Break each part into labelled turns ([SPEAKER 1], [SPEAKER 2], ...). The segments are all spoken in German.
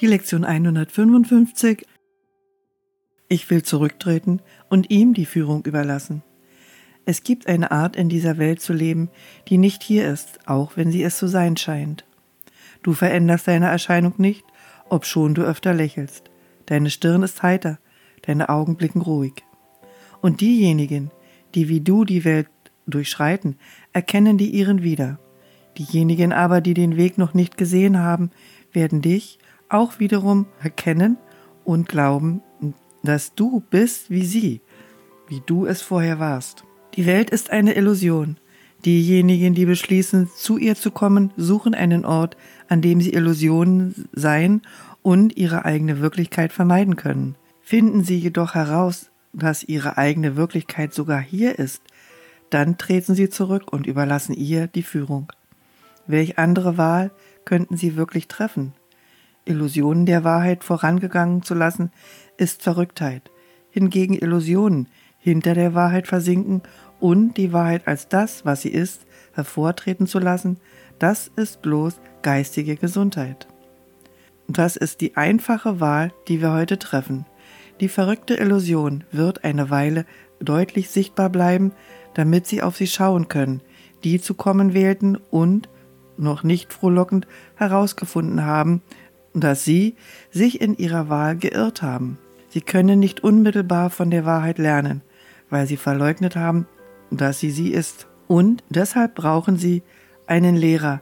[SPEAKER 1] Die Lektion 155. Ich will zurücktreten und ihm die Führung überlassen. Es gibt eine Art, in dieser Welt zu leben, die nicht hier ist, auch wenn sie es zu sein scheint. Du veränderst deine Erscheinung nicht, obschon du öfter lächelst. Deine Stirn ist heiter, deine Augen blicken ruhig. Und diejenigen, die wie du die Welt durchschreiten, erkennen die ihren wieder. Diejenigen aber, die den Weg noch nicht gesehen haben, werden dich auch wiederum erkennen und glauben, dass du bist wie sie, wie du es vorher warst. Die Welt ist eine Illusion. Diejenigen, die beschließen, zu ihr zu kommen, suchen einen Ort, an dem sie Illusionen sein und ihre eigene Wirklichkeit vermeiden können. Finden sie jedoch heraus, dass ihre eigene Wirklichkeit sogar hier ist, dann treten sie zurück und überlassen ihr die Führung. Welch andere Wahl könnten sie wirklich treffen? Illusionen der Wahrheit vorangegangen zu lassen, ist Verrücktheit. Hingegen Illusionen hinter der Wahrheit versinken und die Wahrheit als das, was sie ist, hervortreten zu lassen, das ist bloß geistige Gesundheit. Das ist die einfache Wahl, die wir heute treffen. Die verrückte Illusion wird eine Weile deutlich sichtbar bleiben, damit sie auf sie schauen können, die zu kommen wählten und, noch nicht frohlockend, herausgefunden haben, dass sie sich in ihrer Wahl geirrt haben. Sie können nicht unmittelbar von der Wahrheit lernen, weil sie verleugnet haben, dass sie sie ist. Und deshalb brauchen sie einen Lehrer,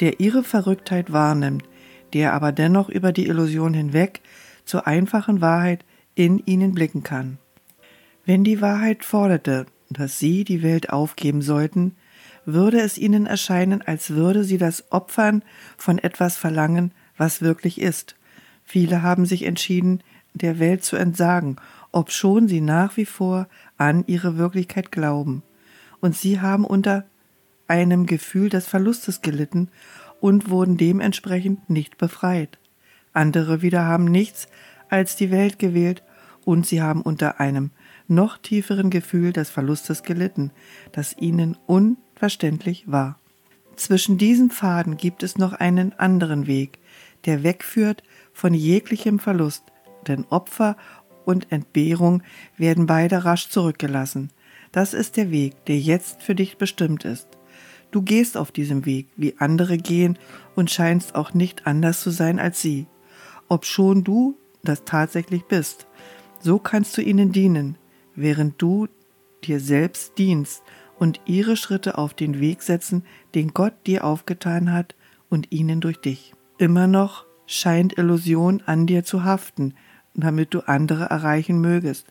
[SPEAKER 1] der ihre Verrücktheit wahrnimmt, der aber dennoch über die Illusion hinweg zur einfachen Wahrheit in ihnen blicken kann. Wenn die Wahrheit forderte, dass sie die Welt aufgeben sollten, würde es ihnen erscheinen, als würde sie das Opfern von etwas verlangen, was wirklich ist. Viele haben sich entschieden, der Welt zu entsagen, obschon sie nach wie vor an ihre Wirklichkeit glauben. Und sie haben unter einem Gefühl des Verlustes gelitten und wurden dementsprechend nicht befreit. Andere wieder haben nichts als die Welt gewählt und sie haben unter einem noch tieferen Gefühl des Verlustes gelitten, das ihnen unverständlich war. Zwischen diesen Pfaden gibt es noch einen anderen Weg, der wegführt von jeglichem Verlust, denn Opfer und Entbehrung werden beide rasch zurückgelassen. Das ist der Weg, der jetzt für dich bestimmt ist. Du gehst auf diesem Weg, wie andere gehen, und scheinst auch nicht anders zu sein als sie, obschon du das tatsächlich bist. So kannst du ihnen dienen, während du dir selbst dienst und ihre Schritte auf den Weg setzen, den Gott dir aufgetan hat und ihnen durch dich. Immer noch scheint Illusion an dir zu haften, damit du andere erreichen mögest.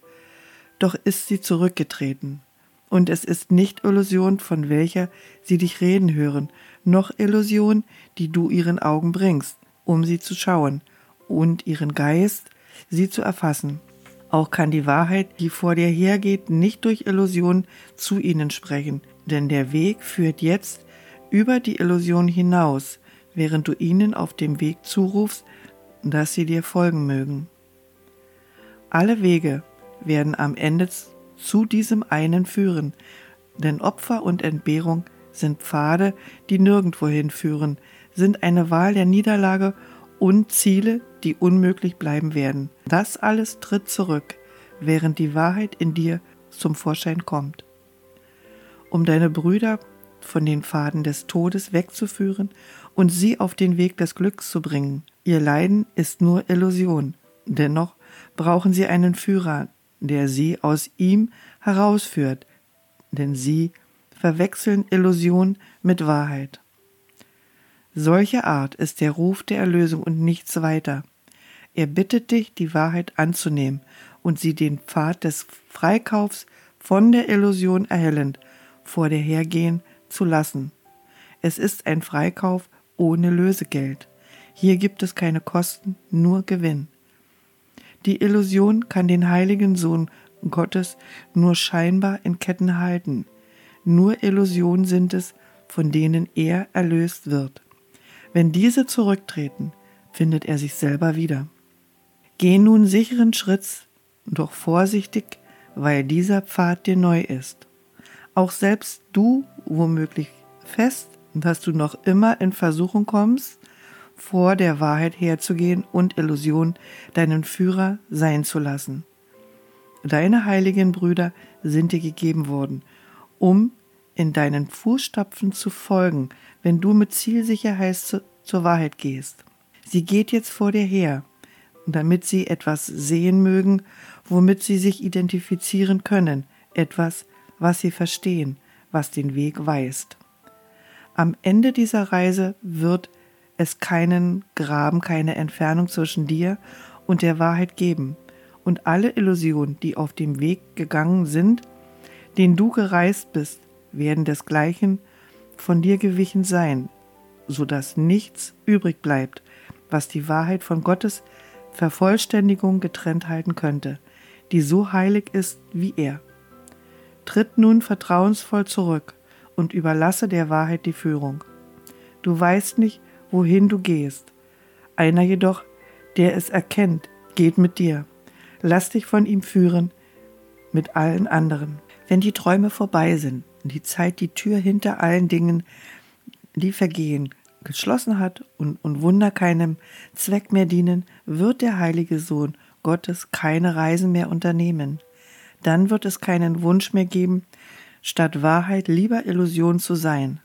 [SPEAKER 1] Doch ist sie zurückgetreten. Und es ist nicht Illusion, von welcher sie dich reden hören, noch Illusion, die du ihren Augen bringst, um sie zu schauen, und ihren Geist, sie zu erfassen. Auch kann die Wahrheit, die vor dir hergeht, nicht durch Illusion zu ihnen sprechen, denn der Weg führt jetzt über die Illusion hinaus, während du ihnen auf dem Weg zurufst, dass sie dir folgen mögen. Alle Wege werden am Ende zu diesem einen führen, denn Opfer und Entbehrung sind Pfade, die nirgendwohin führen, sind eine Wahl der Niederlage und Ziele, die unmöglich bleiben werden. Das alles tritt zurück, während die Wahrheit in dir zum Vorschein kommt. Um deine Brüder von den Pfaden des Todes wegzuführen und sie auf den Weg des Glücks zu bringen. Ihr Leiden ist nur Illusion. Dennoch brauchen sie einen Führer, der sie aus ihm herausführt, denn sie verwechseln Illusion mit Wahrheit. Solche Art ist der Ruf der Erlösung und nichts weiter. Er bittet dich, die Wahrheit anzunehmen und sie den Pfad des Freikaufs von der Illusion erhellend vor dir hergehen zu lassen. Es ist ein Freikauf ohne Lösegeld. Hier gibt es keine Kosten, nur Gewinn. Die Illusion kann den heiligen Sohn Gottes nur scheinbar in Ketten halten. Nur Illusionen sind es, von denen er erlöst wird. Wenn diese zurücktreten, findet er sich selber wieder. Geh nun sicheren Schritts, doch vorsichtig, weil dieser Pfad dir neu ist. Auch selbst du womöglich fest, dass du noch immer in Versuchung kommst, vor der Wahrheit herzugehen und Illusion deinen Führer sein zu lassen. Deine heiligen Brüder sind dir gegeben worden, um in deinen Fußstapfen zu folgen, wenn du mit Zielsicherheit zu, zur Wahrheit gehst. Sie geht jetzt vor dir her, damit sie etwas sehen mögen, womit sie sich identifizieren können, etwas, was sie verstehen, was den Weg weist. Am Ende dieser Reise wird es keinen Graben, keine Entfernung zwischen dir und der Wahrheit geben, und alle Illusionen, die auf dem Weg gegangen sind, den du gereist bist, werden desgleichen von dir gewichen sein, so dass nichts übrig bleibt, was die Wahrheit von Gottes Vervollständigung getrennt halten könnte, die so heilig ist wie er. Tritt nun vertrauensvoll zurück und überlasse der Wahrheit die Führung. Du weißt nicht, wohin du gehst. Einer jedoch, der es erkennt, geht mit dir. Lass dich von ihm führen, mit allen anderen. Wenn die Träume vorbei sind und die Zeit die Tür hinter allen Dingen, die vergehen, geschlossen hat und, und Wunder keinem Zweck mehr dienen, wird der heilige Sohn Gottes keine Reisen mehr unternehmen. Dann wird es keinen Wunsch mehr geben, statt Wahrheit lieber Illusion zu sein.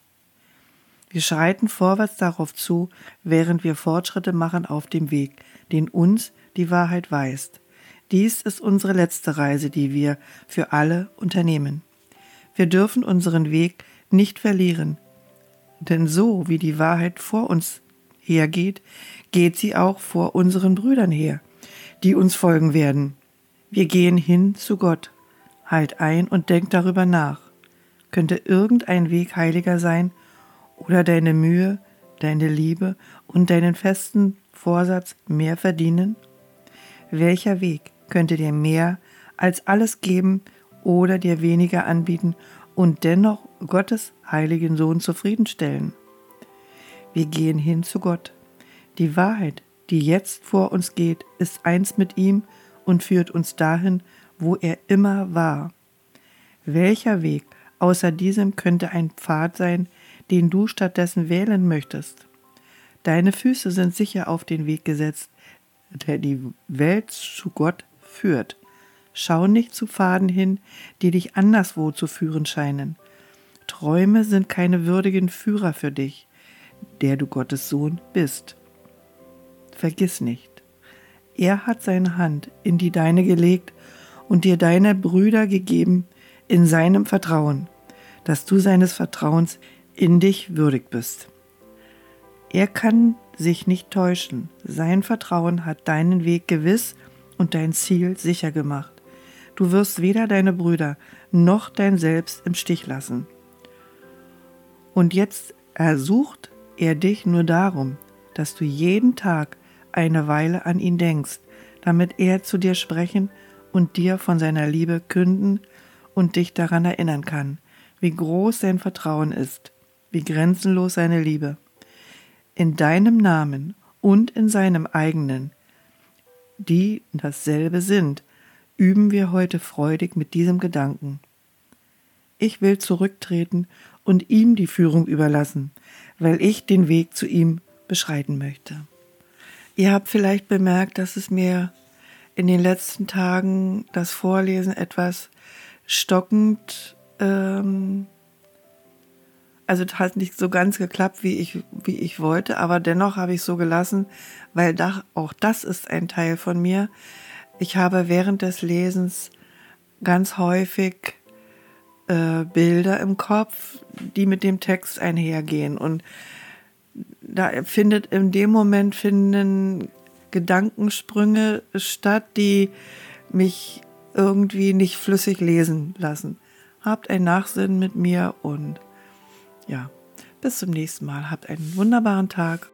[SPEAKER 1] Wir schreiten vorwärts darauf zu, während wir Fortschritte machen auf dem Weg, den uns die Wahrheit weist. Dies ist unsere letzte Reise, die wir für alle unternehmen. Wir dürfen unseren Weg nicht verlieren, denn so wie die Wahrheit vor uns hergeht, geht sie auch vor unseren Brüdern her, die uns folgen werden. Wir gehen hin zu Gott. Halt ein und denk darüber nach. Könnte irgendein Weg heiliger sein oder deine Mühe, deine Liebe und deinen festen Vorsatz mehr verdienen? Welcher Weg könnte dir mehr als alles geben oder dir weniger anbieten und dennoch Gottes heiligen Sohn zufriedenstellen? Wir gehen hin zu Gott. Die Wahrheit, die jetzt vor uns geht, ist eins mit ihm und führt uns dahin, wo er immer war. Welcher Weg außer diesem könnte ein Pfad sein, den du stattdessen wählen möchtest. Deine Füße sind sicher auf den Weg gesetzt, der die Welt zu Gott führt. Schau nicht zu Pfaden hin, die dich anderswo zu führen scheinen. Träume sind keine würdigen Führer für dich, der du Gottes Sohn bist. Vergiss nicht, er hat seine Hand in die deine gelegt und dir deine Brüder gegeben in seinem Vertrauen, dass du seines Vertrauens in dich würdig bist. Er kann sich nicht täuschen. Sein Vertrauen hat deinen Weg gewiss und dein Ziel sicher gemacht. Du wirst weder deine Brüder noch dein Selbst im Stich lassen. Und jetzt ersucht er dich nur darum, dass du jeden Tag eine Weile an ihn denkst, damit er zu dir sprechen und dir von seiner Liebe künden und dich daran erinnern kann, wie groß sein Vertrauen ist wie grenzenlos seine Liebe. In deinem Namen und in seinem eigenen, die dasselbe sind, üben wir heute freudig mit diesem Gedanken. Ich will zurücktreten und ihm die Führung überlassen, weil ich den Weg zu ihm beschreiten möchte. Ihr habt vielleicht bemerkt, dass es mir in den letzten Tagen das Vorlesen etwas stockend ähm, also hat nicht so ganz geklappt, wie ich, wie ich wollte, aber dennoch habe ich so gelassen, weil da, auch das ist ein Teil von mir. Ich habe während des Lesens ganz häufig äh, Bilder im Kopf, die mit dem Text einhergehen. Und da findet in dem Moment finden Gedankensprünge statt, die mich irgendwie nicht flüssig lesen lassen. Habt ein Nachsinn mit mir und ja, bis zum nächsten Mal. Habt einen wunderbaren Tag.